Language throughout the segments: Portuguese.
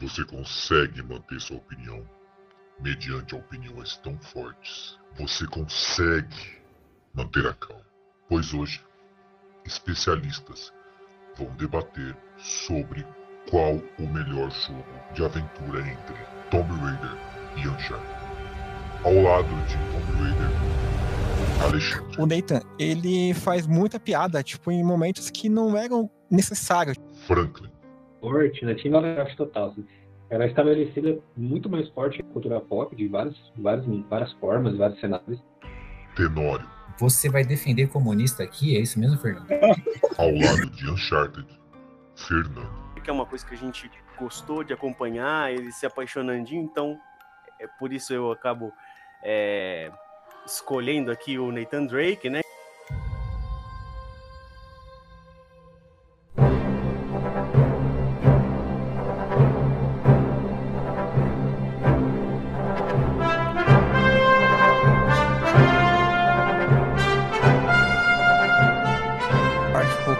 Você consegue manter sua opinião mediante opiniões tão fortes. Você consegue manter a calma. Pois hoje, especialistas vão debater sobre qual o melhor jogo de aventura entre Tomb Raider e Uncharted. Ao lado de Tomb Raider, Alexandre. O Nathan, ele faz muita piada, tipo, em momentos que não eram necessários. Franklin. Forte, né? Tinha uma total. Assim. Era estabelecida muito mais forte a cultura pop, de várias, várias, várias formas, vários cenários. Tenório. Você vai defender comunista aqui? É isso mesmo, Fernando? Ao lado de Uncharted, Fernando. Que é uma coisa que a gente gostou de acompanhar, ele se apaixonando, então é por isso eu acabo é, escolhendo aqui o Nathan Drake, né?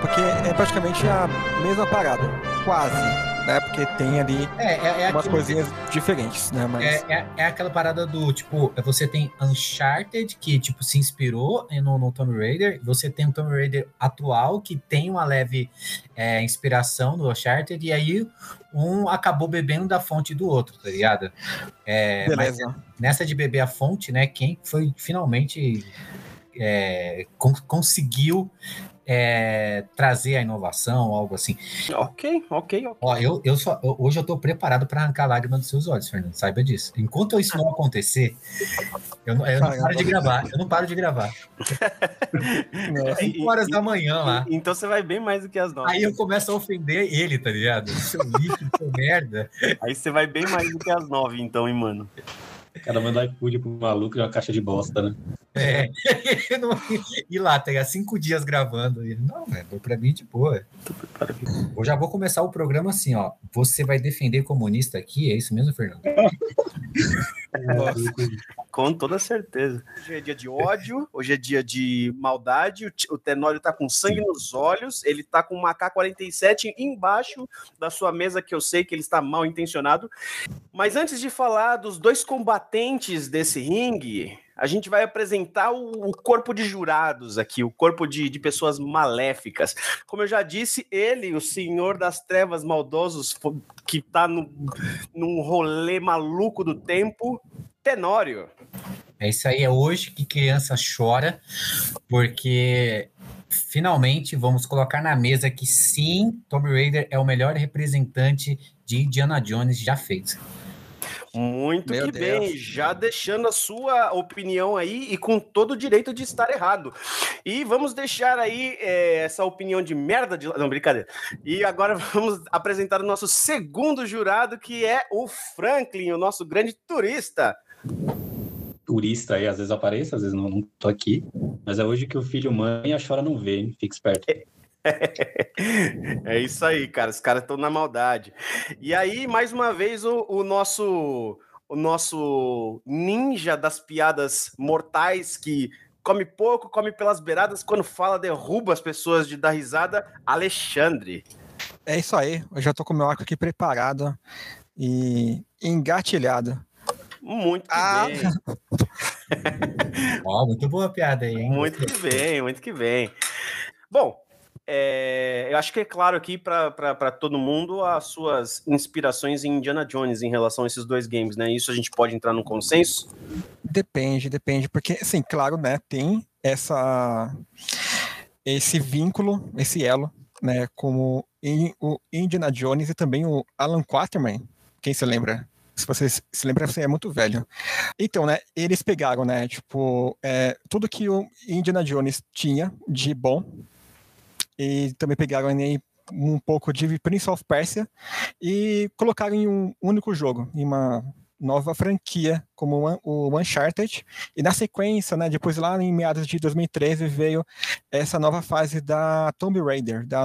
Porque é praticamente a mesma parada, quase né? Porque tem ali é, é, é umas coisinhas diferentes, né? Mas... É, é, é, aquela parada do, tipo, você tem Uncharted, que, tipo, se inspirou no, no Tomb Raider, você tem o Tomb Raider atual, que tem uma leve é, inspiração no Uncharted, e aí um acabou bebendo da fonte do outro, tá ligado? É, Beleza. nessa de beber a fonte, né, quem foi finalmente... É, conseguiu é, trazer a inovação, algo assim. Ok, ok, ok. Ó, eu, eu só, hoje eu tô preparado para arrancar lágrimas dos seus olhos, Fernando, saiba disso. Enquanto isso não acontecer, eu, não, eu não paro de gravar, eu não paro de gravar. 5 horas da manhã lá. Então você vai bem mais do que as nove. Aí eu começo a ofender ele, tá ligado? Seu lixo, seu merda. Aí você vai bem mais do que as nove, então, hein, mano. O cara manda iFood pro maluco e uma caixa de bosta, né? É. e lá, tem cinco dias gravando. Ele, não, velho, pra mim, de boa. Eu já vou começar o programa assim, ó. Você vai defender comunista aqui? É isso mesmo, Fernando? Com toda certeza. Hoje é dia de ódio, hoje é dia de maldade. O Tenório tá com sangue nos olhos, ele tá com uma K-47 embaixo da sua mesa, que eu sei que ele está mal intencionado. Mas antes de falar dos dois combatentes desse ringue, a gente vai apresentar o, o corpo de jurados aqui, o corpo de, de, pessoas maléficas. Como eu já disse, ele, o senhor das trevas maldosos, que tá no, num rolê maluco do tempo, Tenório. É isso aí, é hoje que criança chora, porque finalmente vamos colocar na mesa que sim, Tomb Raider é o melhor representante de Indiana Jones já feito. Muito Meu que Deus. bem, já deixando a sua opinião aí e com todo o direito de estar errado. E vamos deixar aí é, essa opinião de merda de. Não, brincadeira. E agora vamos apresentar o nosso segundo jurado, que é o Franklin, o nosso grande turista. Turista aí, às vezes aparece, às vezes não, não tô aqui. Mas é hoje que o filho mãe a chora não vê, hein? Fique esperto. É. isso aí, cara. Os caras estão na maldade. E aí, mais uma vez, o, o, nosso o nosso ninja das piadas mortais que come pouco, come pelas beiradas, quando fala, derruba as pessoas de dar risada, Alexandre. É isso aí. Eu já tô com o meu arco aqui preparado e engatilhado. Muito ah. bem. oh, muito boa a piada aí, hein? Muito que bem, muito que bem. Bom, é, eu acho que é claro aqui para todo mundo as suas inspirações em Indiana Jones em relação a esses dois games, né? Isso a gente pode entrar num consenso? Depende, depende, porque, assim, claro, né, tem essa esse vínculo, esse elo, né, como em, o Indiana Jones e também o Alan Quaterman, quem se lembra? Se você se lembra, você é muito velho. Então, né, eles pegaram, né, tipo, é, tudo que o Indiana Jones tinha de bom e também pegaram aí um pouco de Prince of Persia e colocaram em um único jogo, em uma nova franquia como o Uncharted e na sequência, né, depois lá em meados de 2013 veio essa nova fase da Tomb Raider, da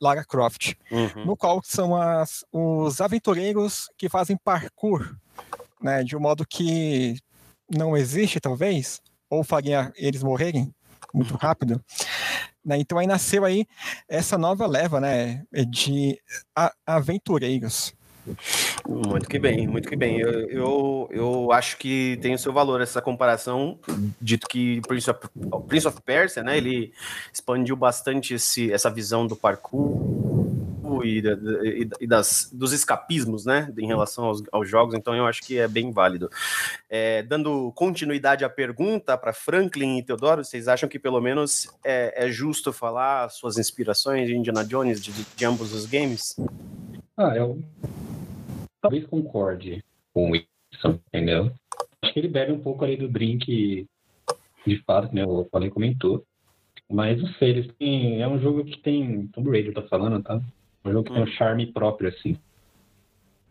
Lara Croft, uhum. no qual são as, os aventureiros que fazem parkour, né, de um modo que não existe talvez, ou faria eles morrerem muito rápido. Né? Então aí nasceu aí essa nova leva né, de aventureiros. Muito que bem, muito que bem. Eu, eu, eu acho que tem o seu valor essa comparação, dito que Prince of, Prince of Persia, né, ele expandiu bastante esse, essa visão do parkour e, e, e das, dos escapismos, né, em relação aos, aos, jogos, então eu acho que é bem válido. É, dando continuidade à pergunta para Franklin e Teodoro, vocês acham que pelo menos é, é justo falar suas inspirações de Indiana Jones de, de ambos os games? Ah, eu talvez concorde com isso, entendeu? Acho que ele bebe um pouco ali do drink, de fato, né? O falei comentou. Mas não sei, eles têm, é um jogo que tem. Tomb Raider tá falando, tá? Um jogo que tem um charme próprio, assim.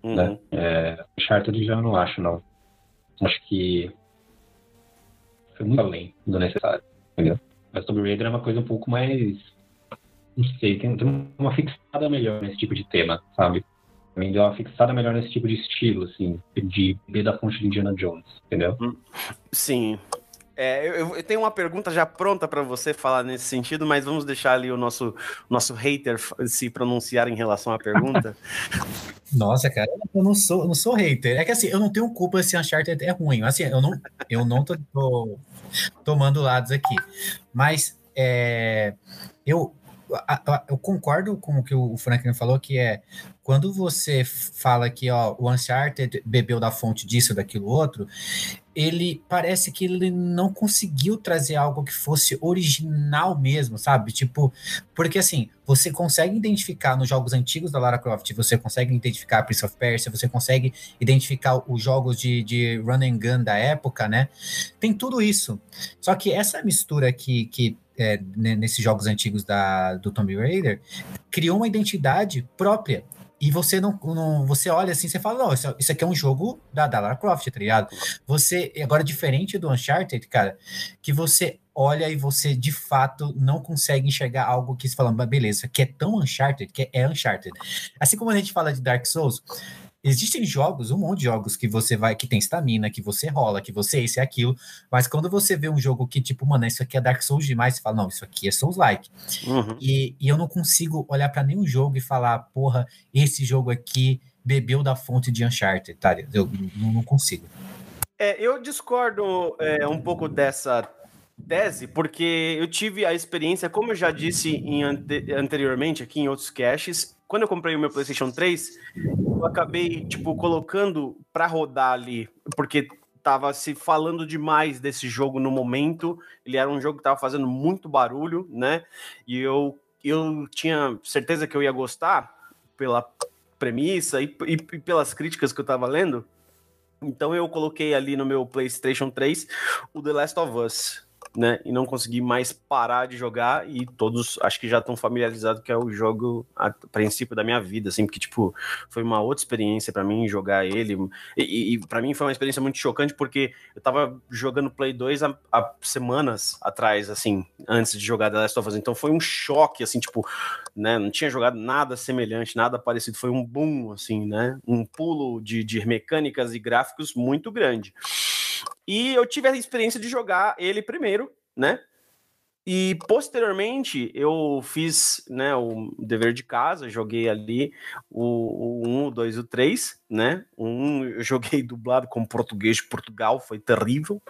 Uhum. Né? É, Uncharted já não acho, não. Acho que foi muito além do necessário, entendeu? Mas Tomb Raider é uma coisa um pouco mais. Não sei, tem, tem uma fixada melhor nesse tipo de tema, sabe? Também deu uma fixada melhor nesse tipo de estilo, assim, de beber da fonte de Indiana Jones, entendeu? Hum, sim. É, eu, eu, tenho uma pergunta já pronta para você falar nesse sentido, mas vamos deixar ali o nosso, nosso hater se pronunciar em relação à pergunta. Nossa, cara, eu não sou, não sou hater. É que assim, eu não tenho culpa se Uncharted é ruim. Assim, eu não, eu não tô, tô tomando lados aqui. Mas é, eu, eu concordo com o que o Franklin falou, que é quando você fala que ó, o Uncharted bebeu da fonte disso, daquilo outro, ele parece que ele não conseguiu trazer algo que fosse original mesmo, sabe? Tipo, porque assim, você consegue identificar nos jogos antigos da Lara Croft, você consegue identificar Prince of Persia, você consegue identificar os jogos de, de run and gun da época, né? Tem tudo isso. Só que essa mistura que, que é, nesses jogos antigos da, do Tomb Raider, criou uma identidade própria. E você não, não você olha assim, você fala, não, isso, isso aqui é um jogo da, da Lara Croft, tá ligado? Você, agora, diferente do Uncharted, cara, que você olha e você de fato não consegue enxergar algo que você fala, beleza, que é tão Uncharted, que é Uncharted. Assim como a gente fala de Dark Souls, Existem jogos, um monte de jogos que você vai, que tem estamina, que você rola, que você isso e aquilo, mas quando você vê um jogo que, tipo, mano, isso aqui é Dark Souls demais, você fala, não, isso aqui é Souls-like. Uhum. E, e eu não consigo olhar para nenhum jogo e falar, porra, esse jogo aqui bebeu da fonte de Uncharted, tá? Eu não, não consigo. É, eu discordo é, um pouco dessa tese, porque eu tive a experiência, como eu já disse ante anteriormente aqui em outros caches, quando eu comprei o meu PlayStation 3, eu acabei, tipo, colocando para rodar ali, porque tava se falando demais desse jogo no momento. Ele era um jogo que tava fazendo muito barulho, né? E eu, eu tinha certeza que eu ia gostar pela premissa e, e, e pelas críticas que eu tava lendo. Então eu coloquei ali no meu PlayStation 3 o The Last of Us né? E não consegui mais parar de jogar e todos acho que já estão familiarizados que é o jogo a princípio da minha vida, assim, porque tipo, foi uma outra experiência para mim jogar ele. E, e para mim foi uma experiência muito chocante porque eu tava jogando Play 2 há, semanas atrás, assim, antes de jogar The Last of Us. Então foi um choque, assim, tipo, né? Não tinha jogado nada semelhante, nada parecido. Foi um boom, assim, né? Um pulo de, de mecânicas e gráficos muito grande. E eu tive a experiência de jogar ele primeiro, né? E posteriormente eu fiz né, o dever de casa, joguei ali o, o 1, o 2 e o 3, né? O 1 eu joguei dublado com português de Portugal, foi terrível.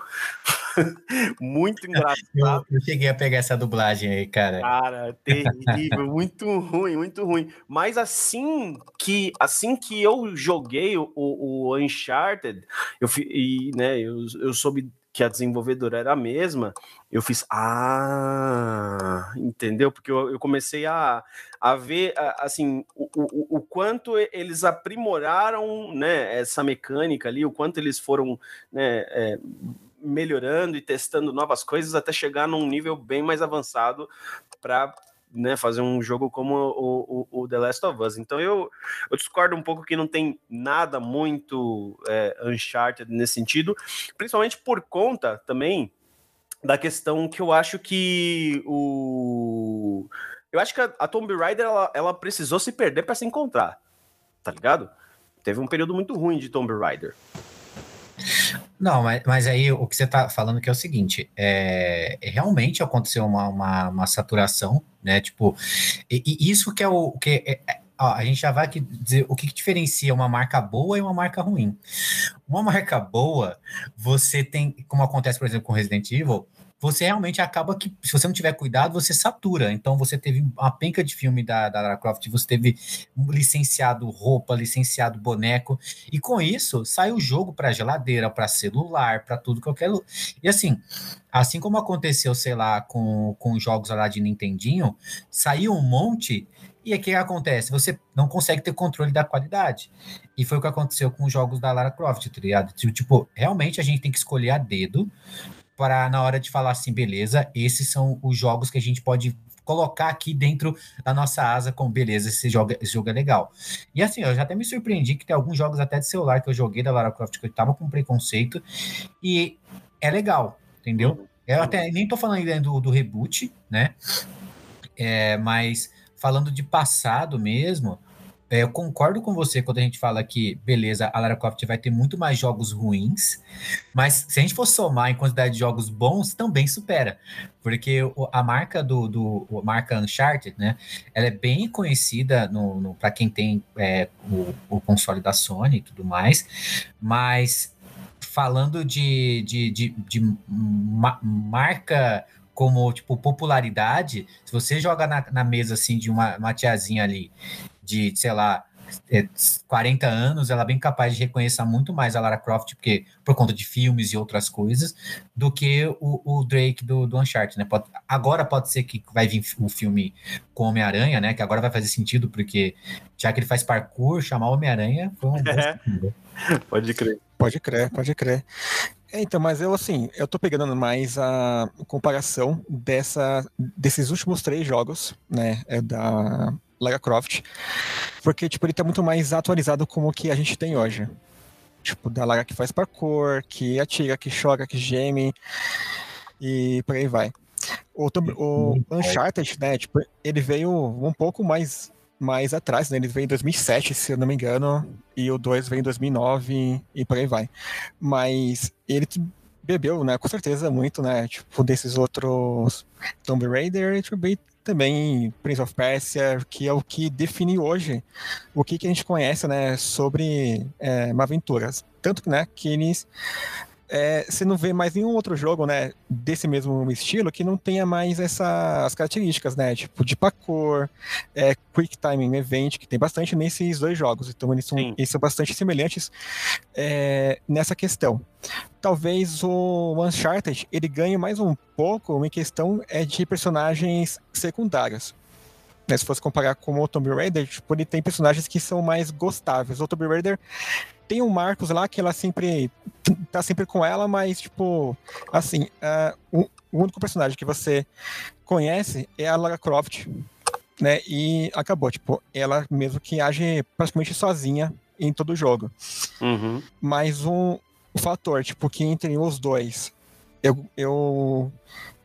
muito engraçado. Eu, eu, cheguei a pegar essa dublagem aí, cara. Cara, terrível, muito ruim, muito ruim. Mas assim que assim que eu joguei o, o Uncharted, eu, e, né, eu, eu soube que a desenvolvedora era a mesma, eu fiz, ah, entendeu? Porque eu, eu comecei a, a ver, assim, o, o, o, quanto eles aprimoraram, né, essa mecânica ali, o quanto eles foram, né, é, melhorando e testando novas coisas até chegar num nível bem mais avançado para né, fazer um jogo como o, o, o, The Last of Us. Então eu, eu discordo um pouco que não tem nada muito é, Uncharted nesse sentido, principalmente por conta também da questão que eu acho que o. Eu acho que a, a Tomb Raider ela, ela precisou se perder para se encontrar, tá ligado? Teve um período muito ruim de Tomb Raider. Não, mas, mas aí o que você está falando que é o seguinte, é, realmente aconteceu uma, uma, uma saturação, né? Tipo, e, e, isso que é o que é, é ó, a gente já vai aqui dizer o que, que diferencia uma marca boa e uma marca ruim. Uma marca boa, você tem, como acontece, por exemplo, com Resident Evil, você realmente acaba que, se você não tiver cuidado, você satura. Então, você teve uma penca de filme da, da Lara Croft, você teve licenciado roupa, licenciado boneco, e com isso, sai o jogo para geladeira, para celular, para tudo, qualquer. E assim, assim como aconteceu, sei lá, com, com jogos lá de Nintendinho, saiu um monte. E o que acontece? Você não consegue ter controle da qualidade. E foi o que aconteceu com os jogos da Lara Croft, tá ligado? Tipo, realmente a gente tem que escolher a dedo para na hora de falar assim, beleza, esses são os jogos que a gente pode colocar aqui dentro da nossa asa com beleza, esse jogo, esse jogo é legal. E assim, eu já até me surpreendi que tem alguns jogos até de celular que eu joguei da Lara Croft que eu tava com preconceito e é legal, entendeu? Eu até nem tô falando ainda do, do reboot, né? É, mas falando de passado mesmo, é, eu concordo com você quando a gente fala que, beleza, a Lara Croft vai ter muito mais jogos ruins, mas se a gente for somar em quantidade de jogos bons, também supera. Porque a marca do, do a marca Uncharted, né? Ela é bem conhecida no, no para quem tem é, o, o console da Sony e tudo mais, mas falando de, de, de, de ma marca como tipo popularidade, se você joga na, na mesa assim de uma, uma tiazinha ali de, sei lá, 40 é, anos, ela é bem capaz de reconhecer muito mais a Lara Croft, porque por conta de filmes e outras coisas, do que o, o Drake do, do Uncharted, né? Pode, agora pode ser que vai vir o filme com Homem-Aranha, né? Que agora vai fazer sentido, porque já que ele faz parkour, chamar Homem-Aranha foi um é. Pode crer. Pode crer, pode crer. É, então, mas eu assim, eu tô pegando mais a comparação dessa, desses últimos três jogos, né? É da Lara Croft, porque tipo ele tá muito mais atualizado como o que a gente tem hoje. Tipo, da Lara que faz parkour, que atira, que choca, que geme e por aí vai. O, o Uncharted, né, tipo, ele veio um pouco mais mais atrás, né? Ele veio em 2007, se eu não me engano, e o 2 veio em 2009 e por aí vai. Mas ele bebeu, né, com certeza muito, né, tipo, desses outros Tomb Raider e também Prince of Persia, que é o que define hoje o que, que a gente conhece né, sobre é, aventuras. Tanto né, que eles é, você não vê mais nenhum outro jogo, né, desse mesmo estilo que não tenha mais essas características, né, tipo de parkour, é, quick time event, que tem bastante nesses dois jogos, então eles são, eles são bastante semelhantes é, nessa questão. Talvez o Uncharted ele ganhe mais um pouco em questão é de personagens secundários. Né, se fosse comparar com o Tomb Raider, tipo, ele tem personagens que são mais gostáveis. O Tomb Raider tem o Marcos lá, que ela sempre tá sempre com ela, mas, tipo, assim, uh, o, único personagem que você conhece é a Lara Croft, né? E acabou, tipo, ela mesmo que age praticamente sozinha em todo o jogo. Uhum. Mas um, um fator, tipo, que entre os dois, eu, eu,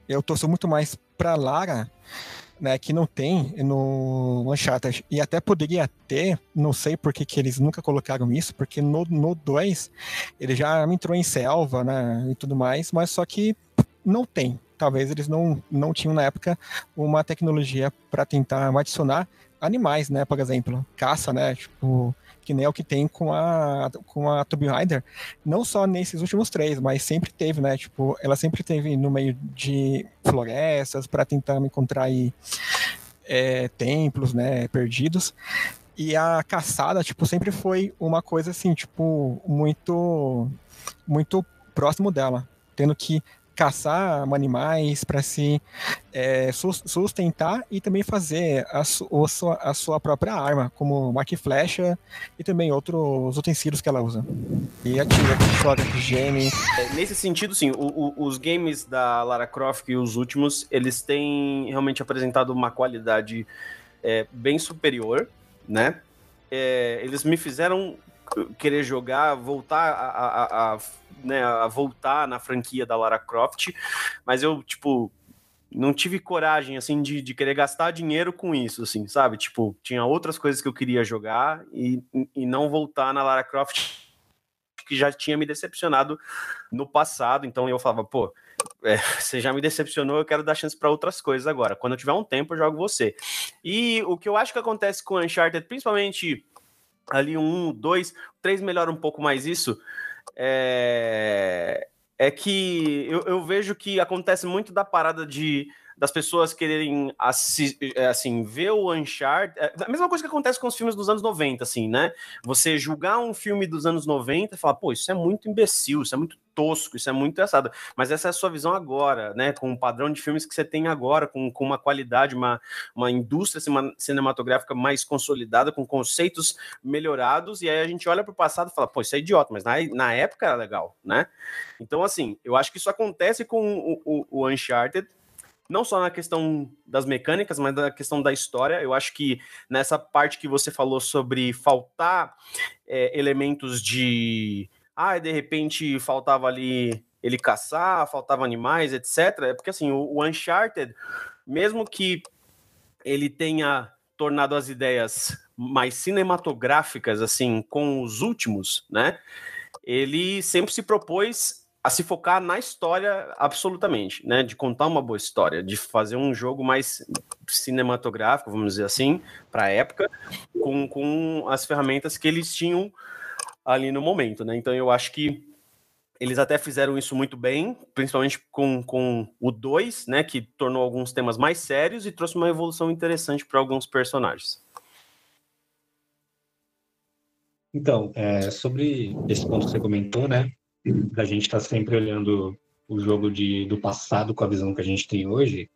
eu torço muito mais pra Lara, né, que não tem no Uncharted, e até poderia ter, não sei por que, que eles nunca colocaram isso, porque no 2 ele já entrou em selva, né, e tudo mais, mas só que não tem. Talvez eles não, não tinham na época uma tecnologia para tentar adicionar animais, né, por exemplo, caça, né, tipo, que nem é o que tem com a, com a Tomb Raider, não só nesses últimos três, mas sempre teve, né? Tipo, ela sempre teve no meio de florestas para tentar encontrar aí, é, templos, né, perdidos. E a caçada, tipo, sempre foi uma coisa assim, tipo, muito muito próximo dela, tendo que caçar animais para se é, sustentar e também fazer a, sua, a sua própria arma, como arco e flecha e também outros utensílios que ela usa. E atira, que joga, que geme. É, nesse sentido, sim, o, o, os games da Lara Croft e os últimos, eles têm realmente apresentado uma qualidade é, bem superior, né? É, eles me fizeram querer jogar, voltar a, a, a, né, a voltar na franquia da Lara Croft, mas eu, tipo, não tive coragem, assim, de, de querer gastar dinheiro com isso, assim, sabe? Tipo, tinha outras coisas que eu queria jogar e, e não voltar na Lara Croft que já tinha me decepcionado no passado, então eu falava, pô, é, você já me decepcionou, eu quero dar chance para outras coisas agora. Quando eu tiver um tempo, eu jogo você. E o que eu acho que acontece com Uncharted, principalmente ali um, dois, três melhora um pouco mais isso, é, é que eu, eu vejo que acontece muito da parada de das pessoas quererem é, assim ver o Uncharted, é, a mesma coisa que acontece com os filmes dos anos 90, assim, né? Você julgar um filme dos anos 90 e falar, pô, isso é muito imbecil, isso é muito tosco, isso é muito engraçado. Mas essa é a sua visão agora, né? Com o padrão de filmes que você tem agora, com, com uma qualidade, uma, uma indústria cinematográfica mais consolidada, com conceitos melhorados, e aí a gente olha para o passado e fala, pô, isso é idiota, mas na, na época era legal, né? Então, assim, eu acho que isso acontece com o, o, o Uncharted, não só na questão das mecânicas, mas na questão da história. Eu acho que nessa parte que você falou sobre faltar é, elementos de. Ah, de repente faltava ali ele caçar, faltava animais, etc. É porque assim, o, o Uncharted, mesmo que ele tenha tornado as ideias mais cinematográficas, assim, com os últimos, né? Ele sempre se propôs a se focar na história absolutamente, né? De contar uma boa história, de fazer um jogo mais cinematográfico, vamos dizer assim, para a época, com, com as ferramentas que eles tinham ali no momento, né? Então eu acho que eles até fizeram isso muito bem, principalmente com, com o 2, né? Que tornou alguns temas mais sérios e trouxe uma evolução interessante para alguns personagens. Então, é, sobre esse ponto que você comentou, né? Da gente estar tá sempre olhando o jogo de, do passado com a visão que a gente tem hoje,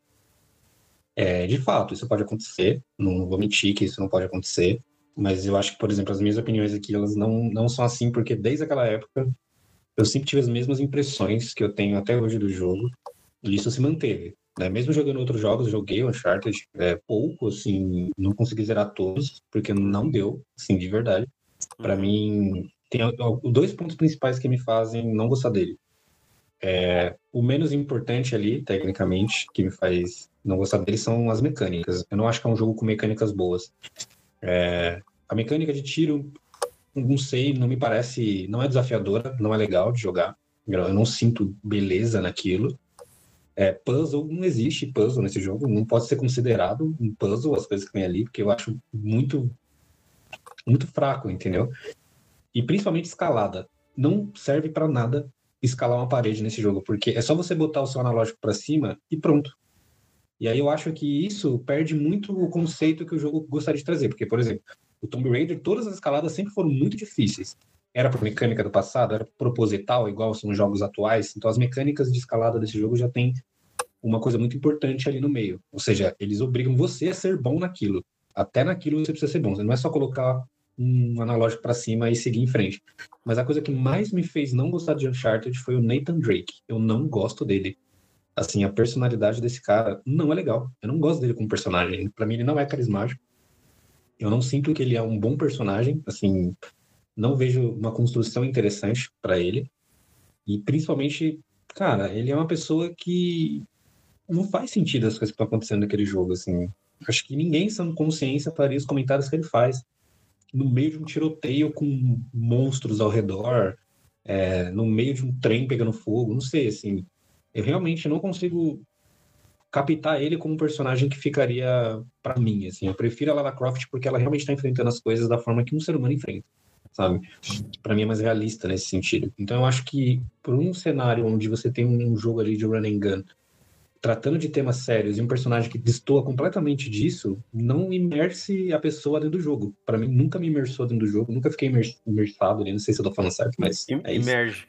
é, de fato, isso pode acontecer. Não vou mentir que isso não pode acontecer. Mas eu acho que, por exemplo, as minhas opiniões aqui, elas não, não são assim, porque desde aquela época eu sempre tive as mesmas impressões que eu tenho até hoje do jogo. E isso se manteve. Né? Mesmo jogando outros jogos, joguei Uncharted é, pouco, assim, não consegui zerar todos, porque não deu, assim, de verdade. Para uhum. mim, tem dois pontos principais que me fazem não gostar dele. É, o menos importante ali, tecnicamente, que me faz não gostar dele são as mecânicas. Eu não acho que é um jogo com mecânicas boas. É, a mecânica de tiro, não sei, não me parece. Não é desafiadora, não é legal de jogar. Eu não sinto beleza naquilo. É, puzzle, não existe puzzle nesse jogo, não pode ser considerado um puzzle as coisas que tem ali, porque eu acho muito, muito fraco, entendeu? E principalmente escalada. Não serve para nada escalar uma parede nesse jogo, porque é só você botar o seu analógico para cima e pronto. E aí eu acho que isso perde muito o conceito que o jogo gostaria de trazer, porque, por exemplo, o Tomb Raider, todas as escaladas sempre foram muito difíceis. Era por mecânica do passado, era proposital, igual são os jogos atuais. Então as mecânicas de escalada desse jogo já tem uma coisa muito importante ali no meio. Ou seja, eles obrigam você a ser bom naquilo. Até naquilo você precisa ser bom. Você não é só colocar um analógico para cima e seguir em frente. Mas a coisa que mais me fez não gostar de Uncharted foi o Nathan Drake. Eu não gosto dele. Assim, a personalidade desse cara não é legal. Eu não gosto dele como personagem. Para mim, ele não é carismático. Eu não sinto que ele é um bom personagem. Assim, não vejo uma construção interessante para ele. E principalmente, cara, ele é uma pessoa que não faz sentido as coisas que estão acontecendo naquele jogo, assim. Acho que ninguém, sem consciência, faria os comentários que ele faz no meio de um tiroteio com monstros ao redor, é, no meio de um trem pegando fogo, não sei, assim. Eu realmente não consigo captar ele como um personagem que ficaria para mim, assim. Eu prefiro a Lara Croft porque ela realmente está enfrentando as coisas da forma que um ser humano enfrenta, sabe? Para mim é mais realista nesse sentido. Então eu acho que por um cenário onde você tem um jogo ali de run and gun tratando de temas sérios e um personagem que destoa completamente disso, não imerse a pessoa dentro do jogo. Para mim, nunca me imersou dentro do jogo, nunca fiquei imersado ali, não sei se eu tô falando certo, mas é isso. Imerge.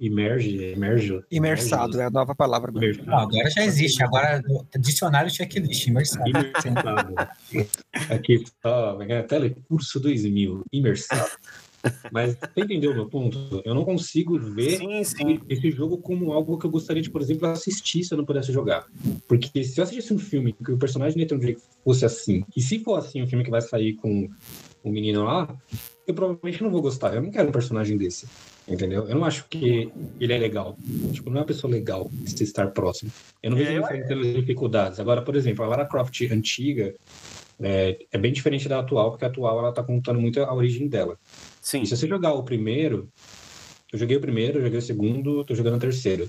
Imerge, emerge. Imersado, é a nova palavra. Não, agora já existe, agora dicionário checklist, imersado. Imersado. Aqui, ó, é telecurso 2000, imersado. Mas você entendeu o meu ponto? Eu não consigo ver sim, sim. esse jogo como algo que eu gostaria de, por exemplo, assistir se eu não pudesse jogar. Porque se eu assistisse um filme que o personagem Nathan Drake fosse assim, e se for assim o um filme que vai sair com o menino lá, eu provavelmente não vou gostar. Eu não quero um personagem desse. Entendeu? Eu não acho que ele é legal. Tipo, não é uma pessoa legal se estar próximo. Eu não vejo é, ele dificuldades. Agora, por exemplo, a Lara Croft antiga é, é bem diferente da atual, porque a atual ela tá contando muito a origem dela. Sim. E se você jogar o primeiro, Eu joguei o primeiro, eu joguei o segundo, tô jogando o terceiro.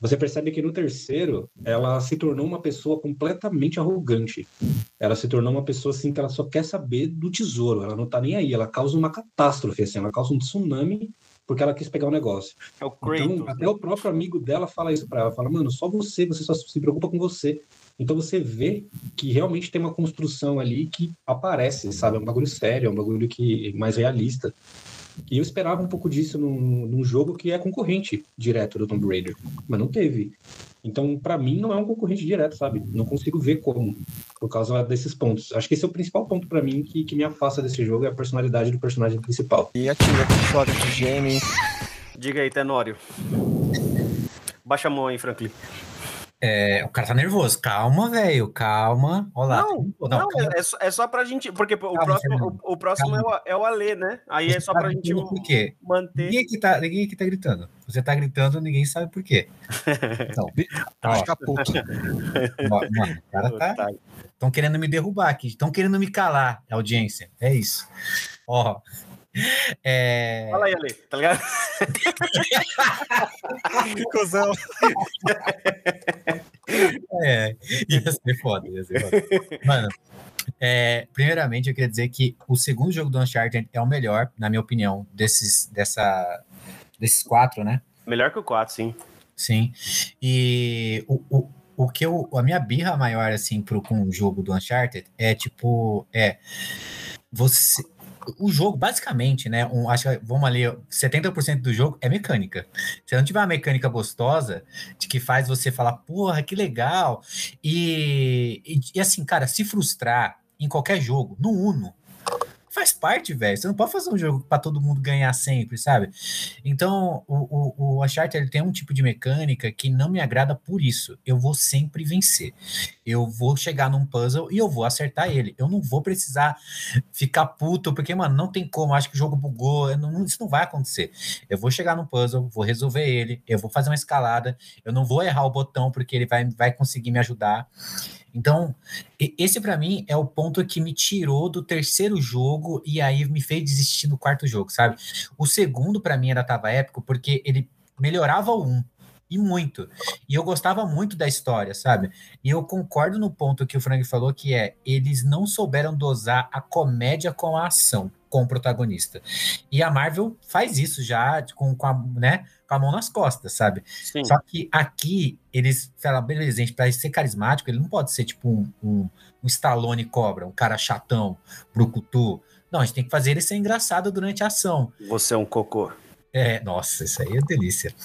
Você percebe que no terceiro, ela se tornou uma pessoa completamente arrogante. Ela se tornou uma pessoa assim que ela só quer saber do tesouro. Ela não tá nem aí. Ela causa uma catástrofe, assim. Ela causa um tsunami porque ela quis pegar o um negócio. É o Kratos. Então, até o próprio amigo dela fala isso para ela. Fala, mano, só você, você só se preocupa com você. Então você vê que realmente tem uma construção ali que aparece, sabe? É um bagulho sério, é um bagulho que mais realista. E eu esperava um pouco disso num, num jogo que é concorrente direto do Tomb Raider, mas não teve. Então, para mim, não é um concorrente direto, sabe? Não consigo ver como, por causa desses pontos. Acho que esse é o principal ponto para mim que, que me afasta desse jogo, é a personalidade do personagem principal. E aqui, fora de Jamie. Diga aí, Tenório. Baixa a mão aí, Franklin. É, o cara tá nervoso. Calma, velho. Calma. Olá. Não, não, não é, só, é só pra gente. Porque calma, o próximo, o, o próximo é o, é o Alê, né? Aí Você é só tá pra gente por quê? manter. Ninguém aqui, tá, ninguém aqui tá gritando. Você tá gritando, ninguém sabe por quê. Então, tá, fica puto. Mano, o cara tá. Estão querendo me derrubar aqui. Estão querendo me calar, audiência. É isso. Ó. É... Fala aí, Ale, tá ligado? que cuzão. É, ia ser foda, ia ser foda. Mano, é, primeiramente eu queria dizer que o segundo jogo do Uncharted é o melhor, na minha opinião, desses, dessa, desses quatro, né? Melhor que o 4, sim. Sim. E o, o, o que eu, a minha birra maior, assim, pro, com o jogo do Uncharted é tipo, é. Você, o jogo, basicamente, né? Um, acho que, vamos ali, 70% do jogo é mecânica. Se não tiver uma mecânica gostosa, de que faz você falar, porra, que legal. E, e, e assim, cara, se frustrar em qualquer jogo, no Uno, faz parte, velho. Você não pode fazer um jogo para todo mundo ganhar sempre, sabe? Então, o, o, o Uncharted tem um tipo de mecânica que não me agrada por isso. Eu vou sempre vencer. Eu vou chegar num puzzle e eu vou acertar ele. Eu não vou precisar ficar puto, porque, mano, não tem como. Acho que o jogo bugou. Não, isso não vai acontecer. Eu vou chegar num puzzle, vou resolver ele, eu vou fazer uma escalada, eu não vou errar o botão porque ele vai, vai conseguir me ajudar. Então, esse para mim é o ponto que me tirou do terceiro jogo e aí me fez desistir do quarto jogo, sabe? O segundo para mim ainda tava épico porque ele melhorava o um e muito. E eu gostava muito da história, sabe? E eu concordo no ponto que o Frank falou que é eles não souberam dosar a comédia com a ação com o protagonista. E a Marvel faz isso já com, com a, né, com a mão nas costas, sabe? Sim. Só que aqui eles falam, beleza, gente, pra ser carismático, ele não pode ser tipo um, um, um Stallone cobra, um cara chatão, brucutu. Não, a gente tem que fazer ele ser engraçado durante a ação. Você é um cocô. É, nossa, isso aí é delícia.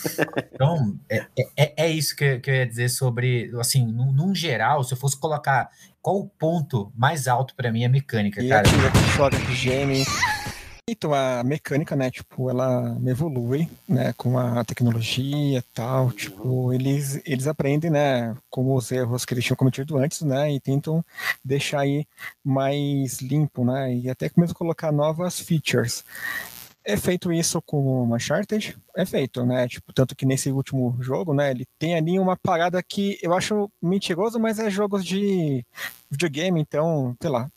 Então, é, é, é isso que, que eu ia dizer sobre, assim, num, num geral, se eu fosse colocar qual o ponto mais alto para mim é mecânica, e cara. Aqui, fora de Gêmeos, então, a mecânica, né, tipo, ela evolui, né, com a tecnologia e tal, tipo, eles, eles aprendem, né, com os erros que eles tinham cometido antes, né, e tentam deixar aí mais limpo, né, e até mesmo colocar novas features. É feito isso com o Uncharted? É feito, né? Tipo, tanto que nesse último jogo, né? Ele tem ali uma parada que eu acho mentiroso, mas é jogos de videogame, então, sei lá.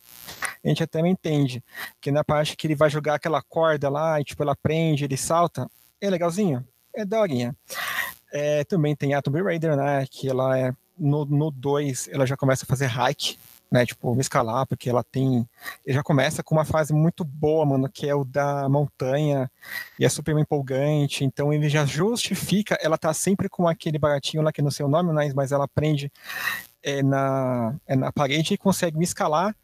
A gente até me entende. Que na parte que ele vai jogar aquela corda lá e, tipo, ela prende, ele salta, é legalzinho. É daorinha. É, também tem a Tomb Raider, né? Que ela é. No 2, ela já começa a fazer hike né? Tipo, escalar, porque ela tem. Já começa com uma fase muito boa, mano, que é o da montanha, e é super empolgante. Então ele já justifica, ela tá sempre com aquele baratinho lá que não sei o nome, mas, ela prende é, na, é na parede e consegue me escalar.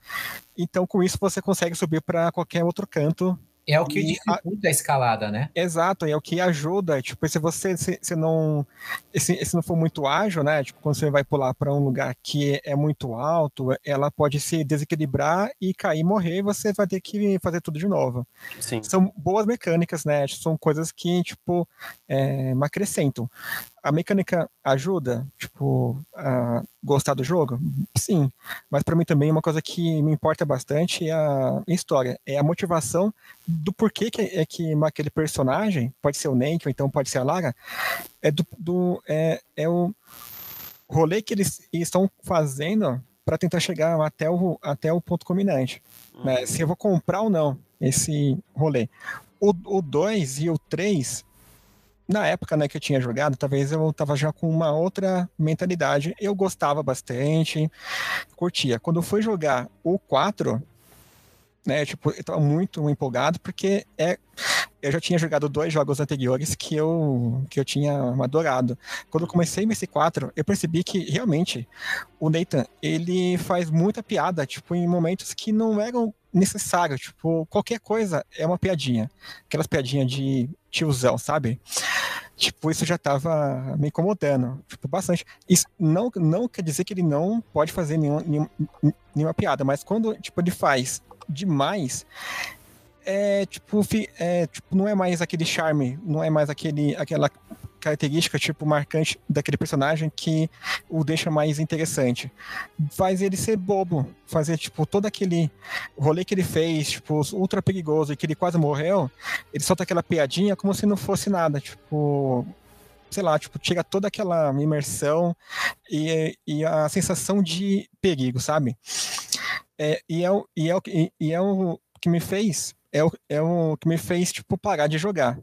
Então, com isso, você consegue subir para qualquer outro canto é o que dificulta a... a escalada, né? Exato, é o que ajuda. Tipo, se você se, se não se, se não for muito ágil, né? Tipo, quando você vai pular para um lugar que é muito alto, ela pode se desequilibrar e cair e morrer, e você vai ter que fazer tudo de novo. Sim. São boas mecânicas, né? São coisas que, tipo, é, acrescentam a mecânica ajuda, tipo, a gostar do jogo? Sim, mas para mim também uma coisa que me importa bastante é a história, é a motivação do porquê que é que aquele personagem, pode ser o Nate ou então pode ser a Lara, é do, do é, é o rolê que eles estão fazendo para tentar chegar até o, até o ponto culminante. Né? Se eu vou comprar ou não esse rolê. O 2 e o 3 na época né, que eu tinha jogado, talvez eu tava já com uma outra mentalidade. Eu gostava bastante, curtia. Quando eu fui jogar o 4, né, tipo, eu tava muito empolgado, porque é, eu já tinha jogado dois jogos anteriores que eu, que eu tinha adorado. Quando eu comecei nesse 4, eu percebi que realmente o Nathan, ele faz muita piada, tipo, em momentos que não eram necessários. Tipo, qualquer coisa é uma piadinha. Aquelas piadinhas de tiozão, sabe? Tipo, isso já tava me incomodando, tipo, bastante. Isso não, não quer dizer que ele não pode fazer nenhum, nenhum, nenhuma piada, mas quando, tipo, ele faz demais, é tipo, é, tipo, não é mais aquele charme, não é mais aquele, aquela característica tipo marcante daquele personagem que o deixa mais interessante. Faz ele ser bobo, fazer tipo todo aquele rolê que ele fez, tipo ultra perigoso e que ele quase morreu, ele solta aquela piadinha como se não fosse nada, tipo sei lá, tipo, tira toda aquela imersão e, e a sensação de perigo, sabe? É, e, é, e, é, e, é o que me fez é o, é o que me fez, tipo, parar de jogar.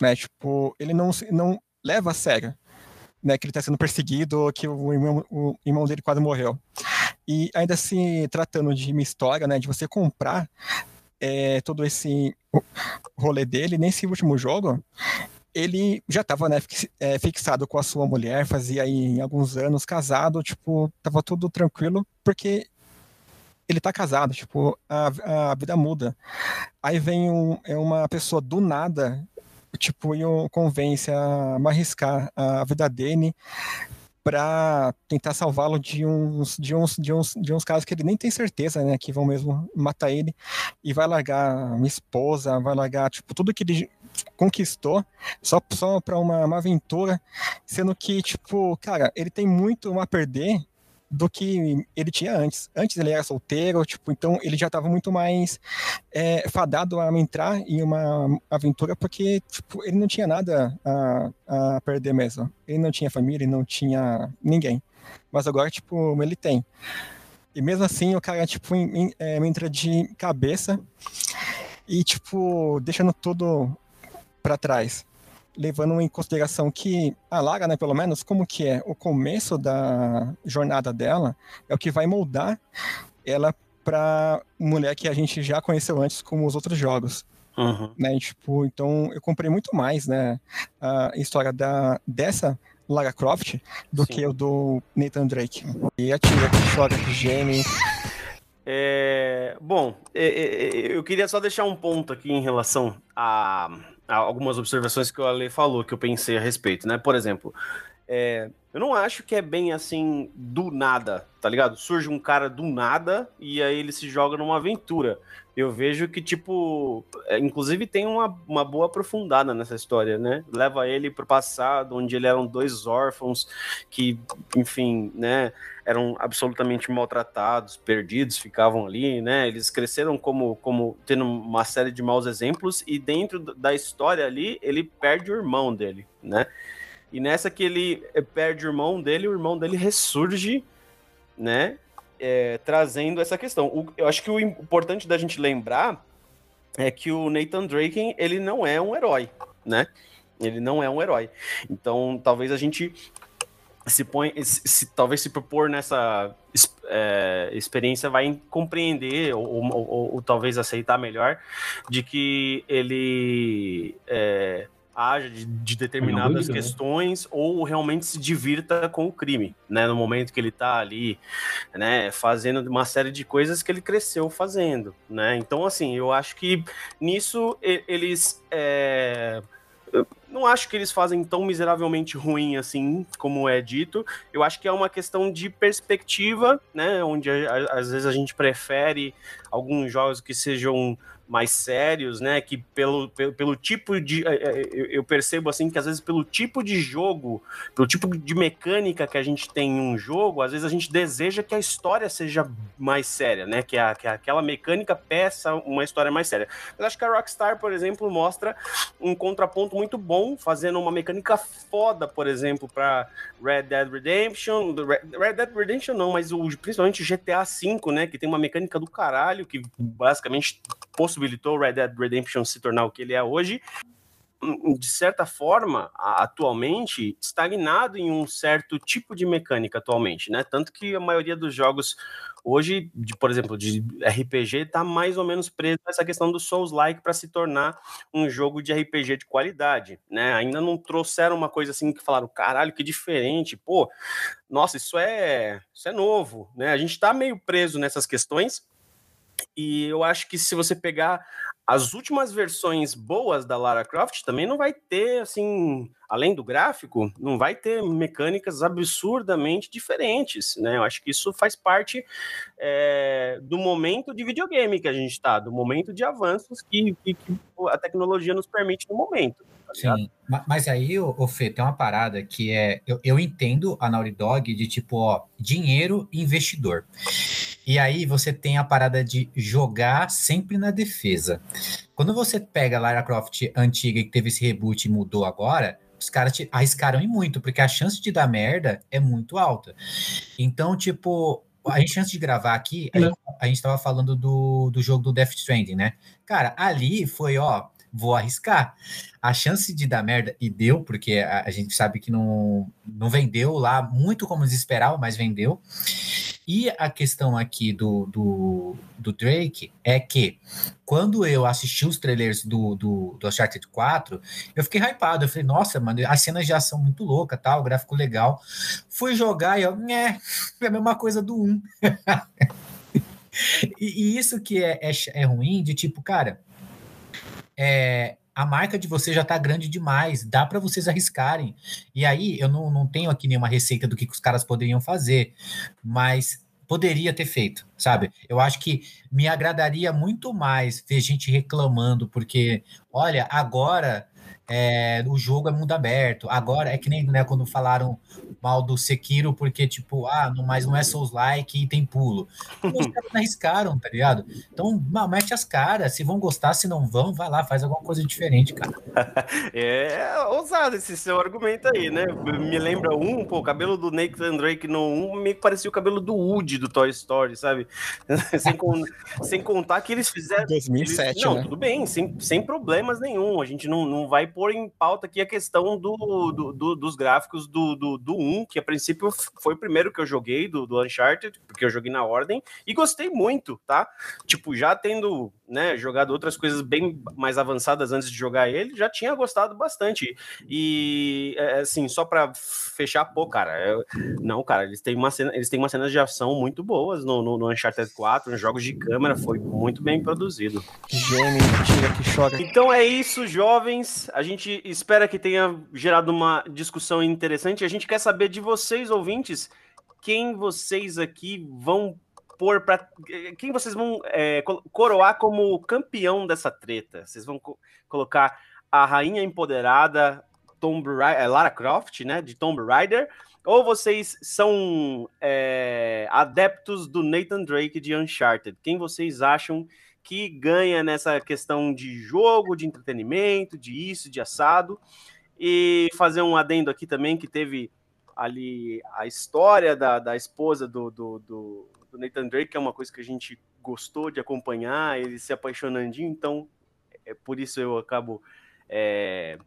Né? Tipo, ele não, não leva a sério. Né, que ele está sendo perseguido, que o irmão, o irmão dele quase morreu. E ainda se tratando de uma história, né, de você comprar é, todo esse rolê dele, nesse último jogo, ele já estava né, é, fixado com a sua mulher, fazia aí alguns anos casado, tipo, tava tudo tranquilo, porque ele tá casado, tipo, a, a vida muda. Aí vem um, é uma pessoa do nada, tipo, o convence a arriscar a vida dele para tentar salvá-lo de uns, de, uns, de, uns, de uns casos que ele nem tem certeza, né, que vão mesmo matar ele, e vai largar minha esposa, vai largar, tipo, tudo que ele conquistou só, só para uma, uma aventura, sendo que, tipo, cara, ele tem muito a perder do que ele tinha antes. Antes ele era solteiro, tipo, então ele já estava muito mais é, fadado a entrar em uma aventura porque tipo, ele não tinha nada a, a perder mesmo. Ele não tinha família, ele não tinha ninguém. Mas agora, tipo, ele tem. E mesmo assim, o cara, tipo, em, em, é, entra de cabeça e, tipo, deixando tudo para trás levando em consideração que a Lara, né, pelo menos, como que é o começo da jornada dela, é o que vai moldar ela para mulher que a gente já conheceu antes como os outros jogos. Uhum. Né, tipo, então eu comprei muito mais, né, a história da, dessa Lara Croft do Sim. que o do Nathan Drake. E a tia que chora, que geme. É, bom, é, é, é, eu queria só deixar um ponto aqui em relação a algumas observações que o Ale falou, que eu pensei a respeito, né? Por exemplo, é, eu não acho que é bem assim do nada, tá ligado? Surge um cara do nada e aí ele se joga numa aventura. Eu vejo que, tipo, é, inclusive tem uma, uma boa aprofundada nessa história, né? Leva ele pro passado, onde ele eram dois órfãos que, enfim, né? eram absolutamente maltratados, perdidos, ficavam ali, né? Eles cresceram como, como tendo uma série de maus exemplos e dentro da história ali ele perde o irmão dele, né? E nessa que ele eh, perde o irmão dele, o irmão dele ressurge, né? É, trazendo essa questão. O, eu acho que o importante da gente lembrar é que o Nathan Drake ele não é um herói, né? Ele não é um herói. Então, talvez a gente se põe, se, se, talvez se propor nessa é, experiência vai compreender ou, ou, ou, ou, talvez aceitar melhor de que ele é, age de, de determinadas né? questões ou realmente se divirta com o crime, né? No momento que ele tá ali, né? Fazendo uma série de coisas que ele cresceu fazendo, né? Então, assim, eu acho que nisso eles é, não acho que eles fazem tão miseravelmente ruim assim, como é dito. Eu acho que é uma questão de perspectiva, né? Onde às vezes a gente prefere alguns jogos que sejam mais sérios, né? Que pelo, pelo, pelo tipo de. É, é, eu percebo assim que às vezes pelo tipo de jogo, pelo tipo de mecânica que a gente tem em um jogo, às vezes a gente deseja que a história seja mais séria, né? Que, a, que aquela mecânica peça uma história mais séria. Mas acho que a Rockstar, por exemplo, mostra um contraponto muito bom, fazendo uma mecânica foda, por exemplo, para Red Dead Redemption. Red Dead Redemption não, mas o, principalmente GTA V, né? Que tem uma mecânica do caralho, que basicamente possibilitou o Red Dead Redemption se tornar o que ele é hoje. De certa forma, atualmente, estagnado em um certo tipo de mecânica atualmente, né? Tanto que a maioria dos jogos hoje, de, por exemplo, de RPG, está mais ou menos preso essa questão do Souls-like para se tornar um jogo de RPG de qualidade, né? Ainda não trouxeram uma coisa assim que falaram, caralho, que diferente, pô, nossa, isso é, isso é novo, né? A gente está meio preso nessas questões. E eu acho que se você pegar as últimas versões boas da Lara Croft também não vai ter, assim, além do gráfico, não vai ter mecânicas absurdamente diferentes, né? Eu acho que isso faz parte é, do momento de videogame que a gente está, do momento de avanços que, que, a tecnologia nos permite no momento. Tá Sim, mas aí, o Fê, tem uma parada que é. Eu, eu entendo a Naughty Dog de tipo, ó, dinheiro e investidor. E aí você tem a parada de jogar sempre na defesa. Quando você pega a Lara Croft antiga que teve esse reboot e mudou agora, os caras arriscaram em muito, porque a chance de dar merda é muito alta. Então, tipo, a gente antes de gravar aqui, a gente, a gente tava falando do, do jogo do Death Stranding, né? Cara, ali foi, ó, vou arriscar. A chance de dar merda, e deu, porque a, a, gente sabe que não, não vendeu lá muito como eles esperavam, mas vendeu. E a questão aqui do, do, do Drake é que quando eu assisti os trailers do, do, do Uncharted 4, eu fiquei hypado. Eu falei, nossa, mano, as cenas já são muito loucas, tal, o gráfico legal. Fui jogar e eu, é, é a mesma coisa do 1. e, e, isso que é, é, é ruim, de tipo, cara, é, a marca de você já tá grande demais, dá para vocês arriscarem. E aí, eu não, não tenho aqui nenhuma receita do que os caras poderiam fazer, mas poderia ter feito, sabe? Eu acho que me agradaria muito mais ver gente reclamando, porque, olha, agora é, o jogo é mundo aberto. Agora é que nem né, quando falaram mal do Sekiro, porque, tipo, ah, não, mas não é Souls-like e tem pulo. Os caras arriscaram, tá ligado? Então, mal, mete as caras. Se vão gostar, se não vão, vai lá, faz alguma coisa diferente, cara. é ousado esse seu argumento aí, né? Me lembra um, pô, o cabelo do Nathan Drake no 1 me parecia o cabelo do Woody do Toy Story, sabe? sem, con sem contar que eles fizeram. 2007, eles... Não, né? tudo bem, sem, sem problemas nenhum. A gente não, não vai pôr em pauta aqui a questão do, do, do dos gráficos do, do, do 1, que a princípio foi o primeiro que eu joguei do, do Uncharted, porque eu joguei na ordem, e gostei muito, tá? Tipo, já tendo né, jogado outras coisas bem mais avançadas antes de jogar ele, já tinha gostado bastante. E é, assim, só para fechar, pô, cara, eu, não, cara, eles têm uma cena, eles têm uma cenas de ação muito boas no, no, no Uncharted 4, nos jogos de câmera, foi muito bem produzido. Gêmeo, tira que chora. Então é isso, jovens. A gente espera que tenha gerado uma discussão interessante. A gente quer saber de vocês, ouvintes, quem vocês aqui vão pôr para quem vocês vão é, coroar como campeão dessa treta? Vocês vão co colocar a rainha empoderada Tomb Raider, é, Lara Croft, né, de Tomb Raider, ou vocês são é, adeptos do Nathan Drake de Uncharted? Quem vocês acham que ganha nessa questão de jogo, de entretenimento, de isso, de assado? E fazer um adendo aqui também que teve ali a história da, da esposa do, do, do do Nathan Drake, que é uma coisa que a gente gostou de acompanhar, ele se apaixonandinho, então é por isso eu acabo é,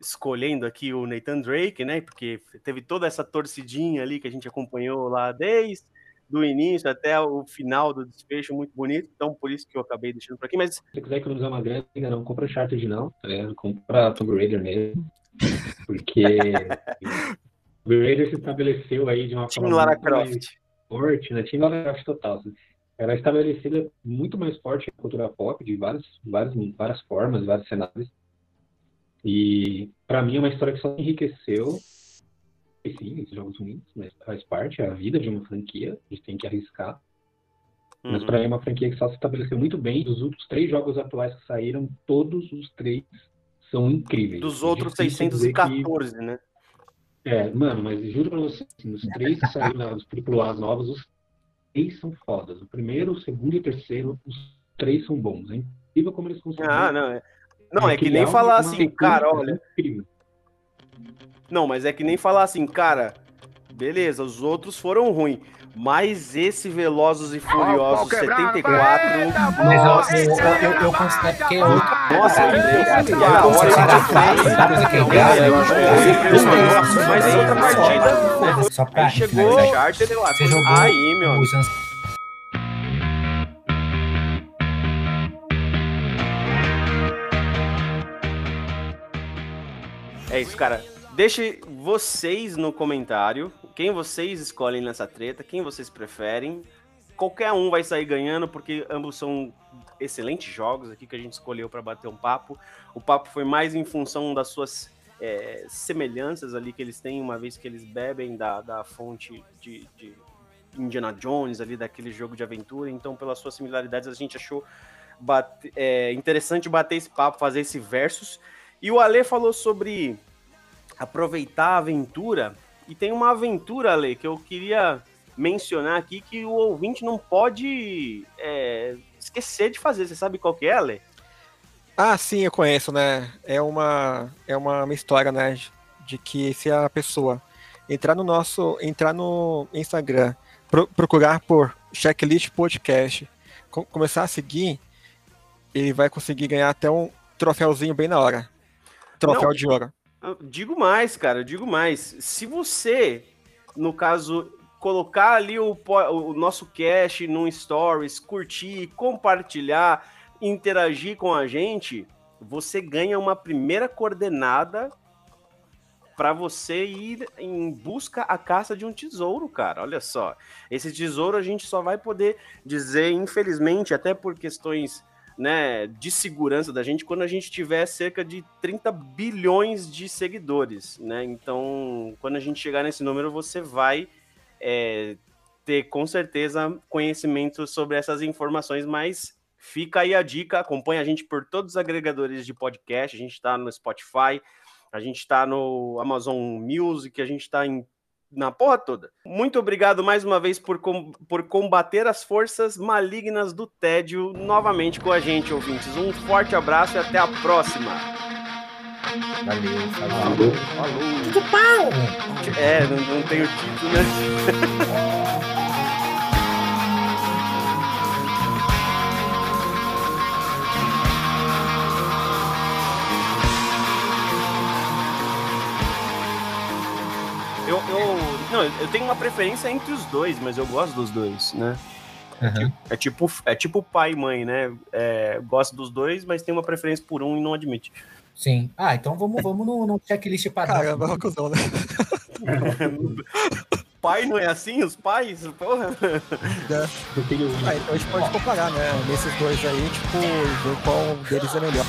escolhendo aqui o Nathan Drake, né? Porque teve toda essa torcidinha ali que a gente acompanhou lá desde do início até o final do desfecho, muito bonito. Então, por isso que eu acabei deixando por aqui. Mas se você quiser economizar uma grana, não compra Chartered, não. Tá compra Tomb Raider mesmo. Porque Tomb Raider se estabeleceu aí de uma forma. Lara Croft. Mais forte, né? Tinha uma total. Assim. Ela é estabelecida muito mais forte na cultura pop, de várias, várias, várias formas, vários cenários. E para mim é uma história que só enriqueceu. E sim, esses jogos ruins, mas faz parte, é a vida de uma franquia, a gente tem que arriscar. Uhum. Mas para mim é uma franquia que só se estabeleceu muito bem. Dos outros três jogos atuais que saíram, todos os três são incríveis. Dos outros 614, que... né? É, mano, mas juro pra você, assim, os três que saíram os AAAs novos, os três são fodas. O primeiro, o segundo e o terceiro, os três são bons. É incrível como eles conseguiram. Ah, não, é. Não, é, é que nem falar assim, cara, olha. Incrível. Não, mas é que nem falar assim, cara, beleza, os outros foram ruins. Mas esse Velozes e Furiosos 74. Mas eu, eu, eu, eu considero que é outro. Nossa, eu, eu, agora mas em outra partida. Só pra Aí chegou o Uncharted lá. Você jogou Aí, meu amigo. É isso, cara. Deixe vocês no comentário quem vocês escolhem nessa treta, quem vocês preferem. Qualquer um vai sair ganhando, porque ambos são excelentes jogos aqui que a gente escolheu para bater um papo. O papo foi mais em função das suas é, semelhanças ali que eles têm, uma vez que eles bebem da, da fonte de, de Indiana Jones, ali daquele jogo de aventura. Então, pelas suas similaridades, a gente achou bate- é, interessante bater esse papo, fazer esse versus. E o Ale falou sobre aproveitar a aventura. E tem uma aventura, Ale, que eu queria mencionar aqui que o ouvinte não pode é, esquecer de fazer. Você sabe qual que é, Ale? Ah, sim, eu conheço, né? É uma, é uma, uma história, né? De que se a pessoa entrar no nosso, entrar no Instagram, pro- procurar por Checklist Podcast, co- começar a seguir, ele vai conseguir ganhar até um troféuzinho bem na hora. Troféu Não. de ouro. Eu digo mais, cara, digo mais. Se você, no caso, colocar ali o, o nosso cast num stories, curtir, compartilhar, interagir com a gente, você ganha uma primeira coordenada para você ir em busca à caça de um tesouro, cara. Olha só. Esse tesouro a gente só vai poder dizer, infelizmente, até por questões né, de segurança da gente quando a gente tiver cerca de 30 bilhões de seguidores, né? Então, quando a gente chegar nesse número, você vai é, ter com certeza conhecimento sobre essas informações, mas fica aí a dica, acompanha a gente por todos os agregadores de podcast, a gente está no Spotify, a gente está no Amazon Music, a gente está em na porra toda. Muito obrigado mais uma vez por, com- por combater as forças malignas do tédio novamente com a gente, ouvintes. Um forte abraço e até a próxima. Valeu, falou. Falou. Tudo pau! É, não, não tem o título, né? não, eu tenho uma preferência entre os dois, mas eu gosto dos dois, né? Aham. É tipo, é tipo pai e mãe, né? É, gosto dos dois, mas tem uma preferência por um e não admite. Sim. Ah, então vamos, vamos no, no checklist padrão. Caramba, é uma cuzão, né? pai não é assim? Os pais? Porra. Um. Ah, então a gente pode comparar, né? Nesses dois aí, tipo, ver qual deles é melhor.